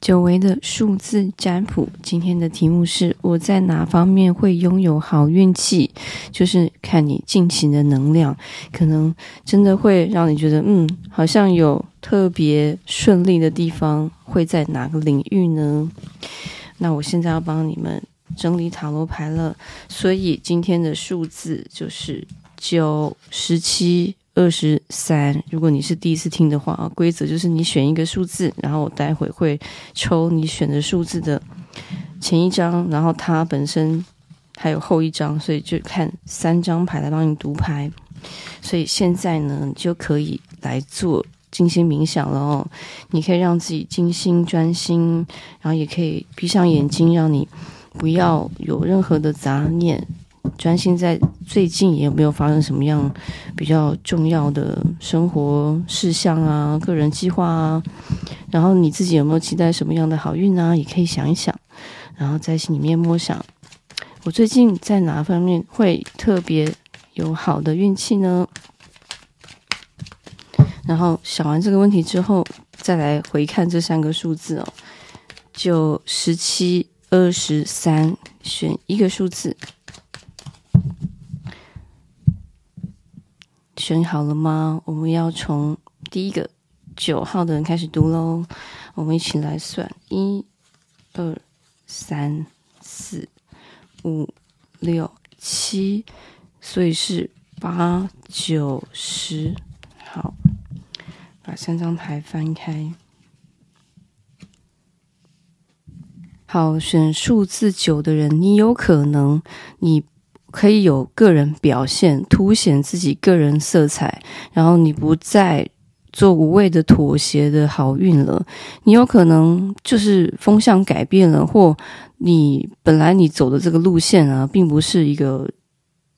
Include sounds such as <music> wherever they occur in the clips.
久违的数字占卜，今天的题目是：我在哪方面会拥有好运气？就是看你近期的能量，可能真的会让你觉得，嗯，好像有特别顺利的地方，会在哪个领域呢？那我现在要帮你们整理塔罗牌了，所以今天的数字就是九、十七。二十三，如果你是第一次听的话，规则就是你选一个数字，然后我待会会抽你选的数字的前一张，然后它本身还有后一张，所以就看三张牌来帮你读牌。所以现在呢，你就可以来做静心冥想了哦。你可以让自己静心专心，然后也可以闭上眼睛，让你不要有任何的杂念。专心在最近有没有发生什么样比较重要的生活事项啊、个人计划啊？然后你自己有没有期待什么样的好运啊？也可以想一想，然后在心里面默想：我最近在哪方面会特别有好的运气呢？然后想完这个问题之后，再来回看这三个数字哦，九、十七、二十三，选一个数字。选好了吗？我们要从第一个九号的人开始读喽。我们一起来算：一、二、三、四、五、六、七，所以是八、九、十。好，把三张牌翻开。好，选数字九的人，你有可能你。可以有个人表现，凸显自己个人色彩，然后你不再做无谓的妥协的好运了。你有可能就是风向改变了，或你本来你走的这个路线啊，并不是一个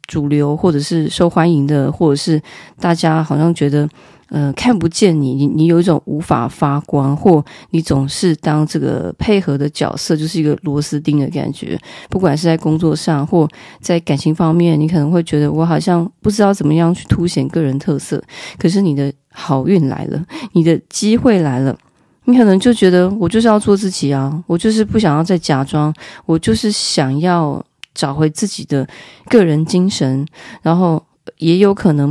主流，或者是受欢迎的，或者是大家好像觉得。呃，看不见你，你你有一种无法发光，或你总是当这个配合的角色，就是一个螺丝钉的感觉。不管是在工作上，或在感情方面，你可能会觉得我好像不知道怎么样去凸显个人特色。可是你的好运来了，你的机会来了，你可能就觉得我就是要做自己啊，我就是不想要再假装，我就是想要找回自己的个人精神，然后也有可能。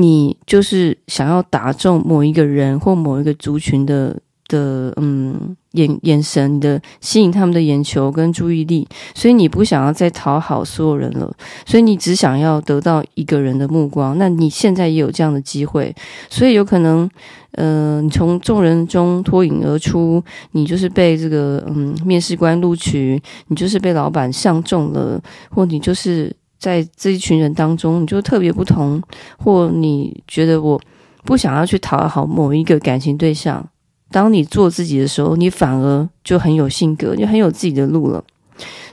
你就是想要打中某一个人或某一个族群的的嗯眼眼神，的吸引他们的眼球跟注意力，所以你不想要再讨好所有人了，所以你只想要得到一个人的目光。那你现在也有这样的机会，所以有可能呃，你从众人中脱颖而出，你就是被这个嗯面试官录取，你就是被老板相中了，或你就是。在这一群人当中，你就特别不同，或你觉得我不想要去讨好某一个感情对象。当你做自己的时候，你反而就很有性格，你很有自己的路了。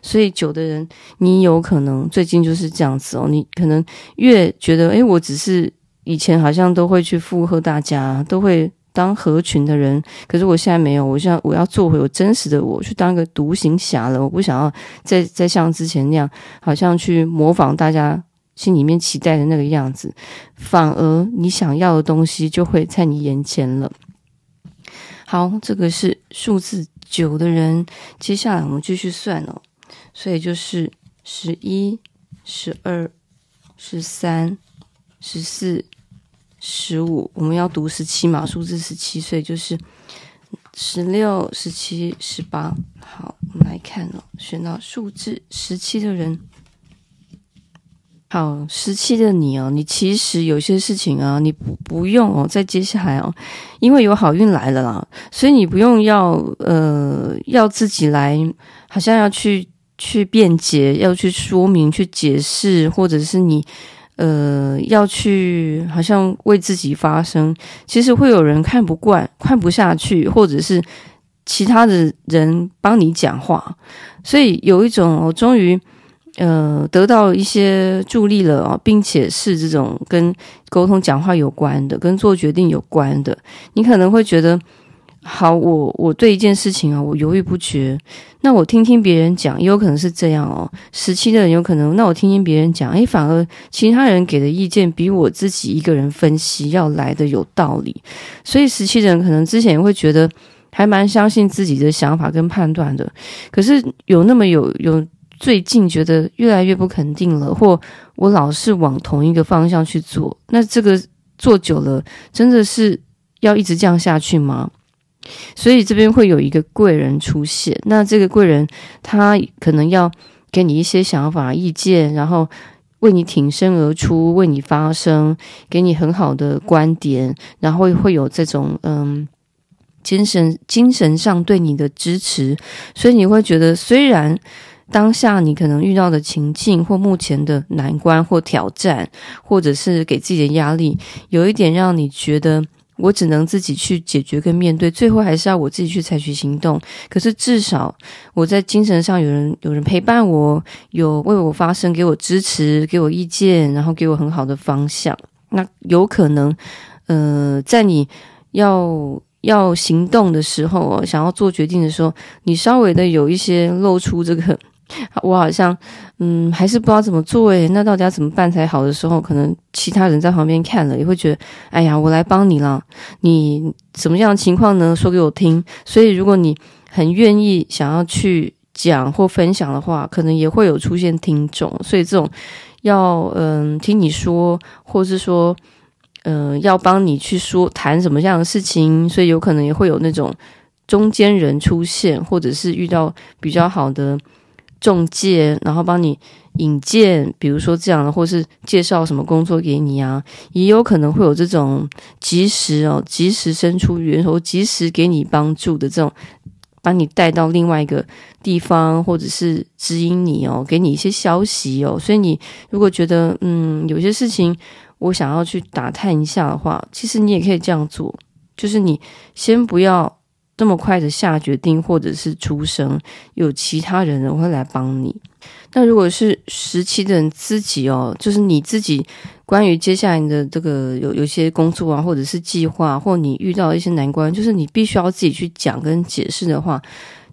所以，久的人，你有可能最近就是这样子哦。你可能越觉得，诶，我只是以前好像都会去附和大家，都会。当合群的人，可是我现在没有，我现在我要做回我真实的我，去当一个独行侠了。我不想要再再像之前那样，好像去模仿大家心里面期待的那个样子，反而你想要的东西就会在你眼前了。好，这个是数字九的人，接下来我们继续算哦。所以就是十一、十二、十三、十四。十五，我们要读十七嘛？数字十七岁就是十六、十七、十八。好，我们来看哦，选到数字十七的人，好，十七的你哦，你其实有些事情啊，你不不用哦，再接下来哦，因为有好运来了啦，所以你不用要呃要自己来，好像要去去辩解，要去说明、去解释，或者是你。呃，要去好像为自己发声，其实会有人看不惯、看不下去，或者是其他的人帮你讲话，所以有一种我终于呃得到一些助力了啊，并且是这种跟沟通、讲话有关的，跟做决定有关的，你可能会觉得。好，我我对一件事情啊，我犹豫不决。那我听听别人讲，也有可能是这样哦。十七的人有可能，那我听听别人讲，诶，反而其他人给的意见比我自己一个人分析要来的有道理。所以十七的人可能之前也会觉得还蛮相信自己的想法跟判断的。可是有那么有有最近觉得越来越不肯定了，或我老是往同一个方向去做，那这个做久了，真的是要一直这样下去吗？所以这边会有一个贵人出现，那这个贵人他可能要给你一些想法、意见，然后为你挺身而出，为你发声，给你很好的观点，然后会有这种嗯精神精神上对你的支持，所以你会觉得，虽然当下你可能遇到的情境或目前的难关或挑战，或者是给自己的压力，有一点让你觉得。我只能自己去解决跟面对，最后还是要我自己去采取行动。可是至少我在精神上有人有人陪伴我，有为我发声，给我支持，给我意见，然后给我很好的方向。那有可能，呃，在你要要行动的时候，想要做决定的时候，你稍微的有一些露出这个。<laughs> 我好像，嗯，还是不知道怎么做诶，那到底要怎么办才好的时候，可能其他人在旁边看了也会觉得，哎呀，我来帮你了。你什么样的情况呢？说给我听。所以，如果你很愿意想要去讲或分享的话，可能也会有出现听众。所以，这种要嗯听你说，或是说，嗯要帮你去说谈什么样的事情，所以有可能也会有那种中间人出现，或者是遇到比较好的。中介，然后帮你引荐，比如说这样的，或是介绍什么工作给你啊，也有可能会有这种及时哦，及时伸出援手，及时给你帮助的这种，把你带到另外一个地方，或者是指引你哦，给你一些消息哦。所以你如果觉得嗯，有些事情我想要去打探一下的话，其实你也可以这样做，就是你先不要。这么快的下决定，或者是出声，有其他人会来帮你。那如果是十七的人自己哦，就是你自己关于接下来的这个有有些工作啊，或者是计划，或你遇到一些难关，就是你必须要自己去讲跟解释的话，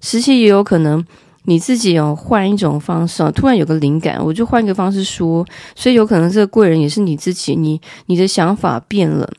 十七也有可能你自己哦换一种方式，突然有个灵感，我就换一个方式说，所以有可能这个贵人也是你自己，你你的想法变了，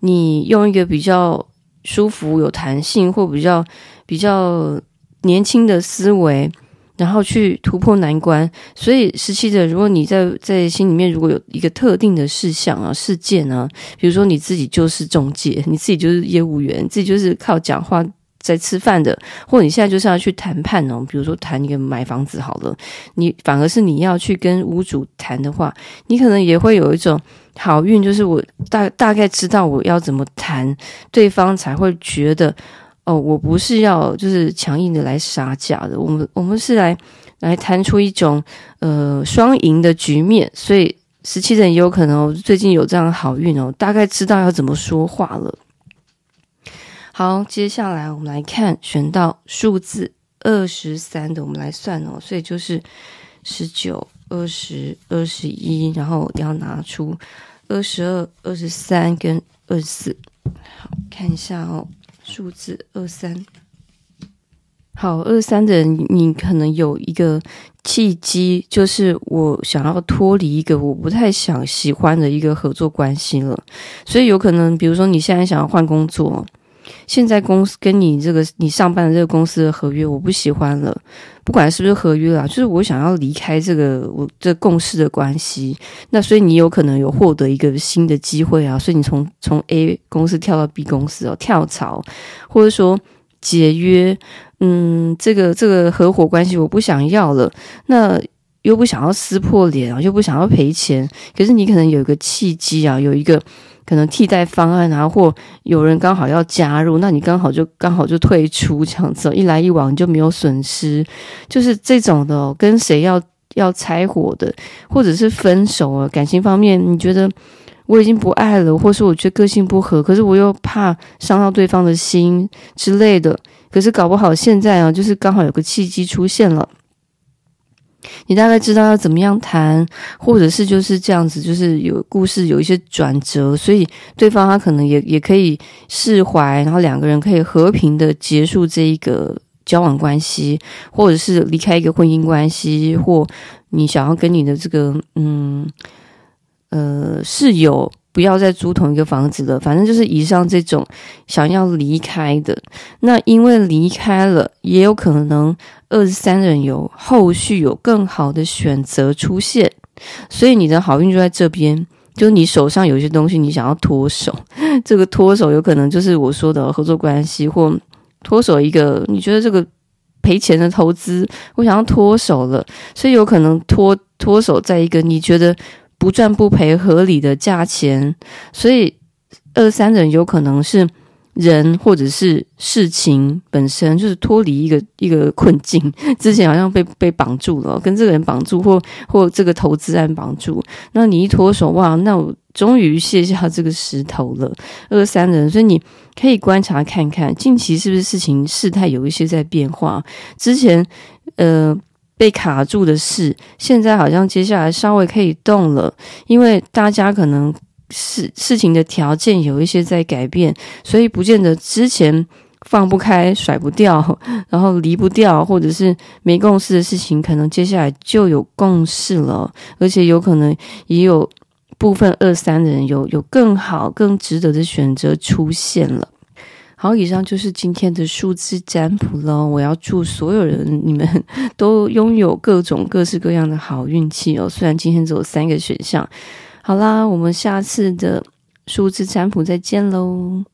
你用一个比较。舒服、有弹性，或比较比较年轻的思维，然后去突破难关。所以，十七者，如果你在在心里面如果有一个特定的事项啊、事件啊，比如说你自己就是中介，你自己就是业务员，自己就是靠讲话在吃饭的，或者你现在就是要去谈判哦，比如说谈一个买房子好了，你反而是你要去跟屋主谈的话，你可能也会有一种。好运就是我大大概知道我要怎么谈，对方才会觉得哦，我不是要就是强硬的来杀价的，我们我们是来来谈出一种呃双赢的局面。所以十七人也有可能最近有这样的好运哦，大概知道要怎么说话了。好，接下来我们来看选到数字二十三的，我们来算哦，所以就是十九、二十、二十一，然后要拿出。二十二、二十三跟二十四，好，看一下哦，数字二三。好，二三的人，你可能有一个契机，就是我想要脱离一个我不太想喜欢的一个合作关系了，所以有可能，比如说你现在想要换工作。现在公司跟你这个你上班的这个公司的合约我不喜欢了，不管是不是合约啦，就是我想要离开这个我这共事的关系。那所以你有可能有获得一个新的机会啊，所以你从从 A 公司跳到 B 公司哦，跳槽或者说解约，嗯，这个这个合伙关系我不想要了，那又不想要撕破脸啊，又不想要赔钱，可是你可能有一个契机啊，有一个。可能替代方案啊，或有人刚好要加入，那你刚好就刚好就退出这样子，一来一往你就没有损失，就是这种的哦。跟谁要要拆伙的，或者是分手啊，感情方面你觉得我已经不爱了，或是我觉得个性不合，可是我又怕伤到对方的心之类的，可是搞不好现在啊，就是刚好有个契机出现了。你大概知道要怎么样谈，或者是就是这样子，就是有故事有一些转折，所以对方他可能也也可以释怀，然后两个人可以和平的结束这一个交往关系，或者是离开一个婚姻关系，或你想要跟你的这个嗯呃室友。不要再租同一个房子了。反正就是以上这种想要离开的，那因为离开了，也有可能二十三人有后续有更好的选择出现，所以你的好运就在这边。就你手上有一些东西，你想要脱手，<laughs> 这个脱手有可能就是我说的合作关系，或脱手一个你觉得这个赔钱的投资，我想要脱手了，所以有可能脱脱手在一个你觉得不赚不赔合理的价钱，所以二三人有可能是。人或者是事情本身就是脱离一个一个困境，<laughs> 之前好像被被绑住了，跟这个人绑住，或或这个投资案绑住。那你一脱手，哇，那我终于卸下这个石头了。二三人，所以你可以观察看看，近期是不是事情事态有一些在变化。之前呃被卡住的事，现在好像接下来稍微可以动了，因为大家可能。事事情的条件有一些在改变，所以不见得之前放不开、甩不掉，<laughs> 然后离不掉，或者是没共识的事情，可能接下来就有共识了，而且有可能也有部分二三的人有有更好、更值得的选择出现了。好，以上就是今天的数字占卜了。我要祝所有人，你们 <laughs> 都拥有各种各式各样的好运气哦。虽然今天只有三个选项。好啦，我们下次的数字占卜再见喽。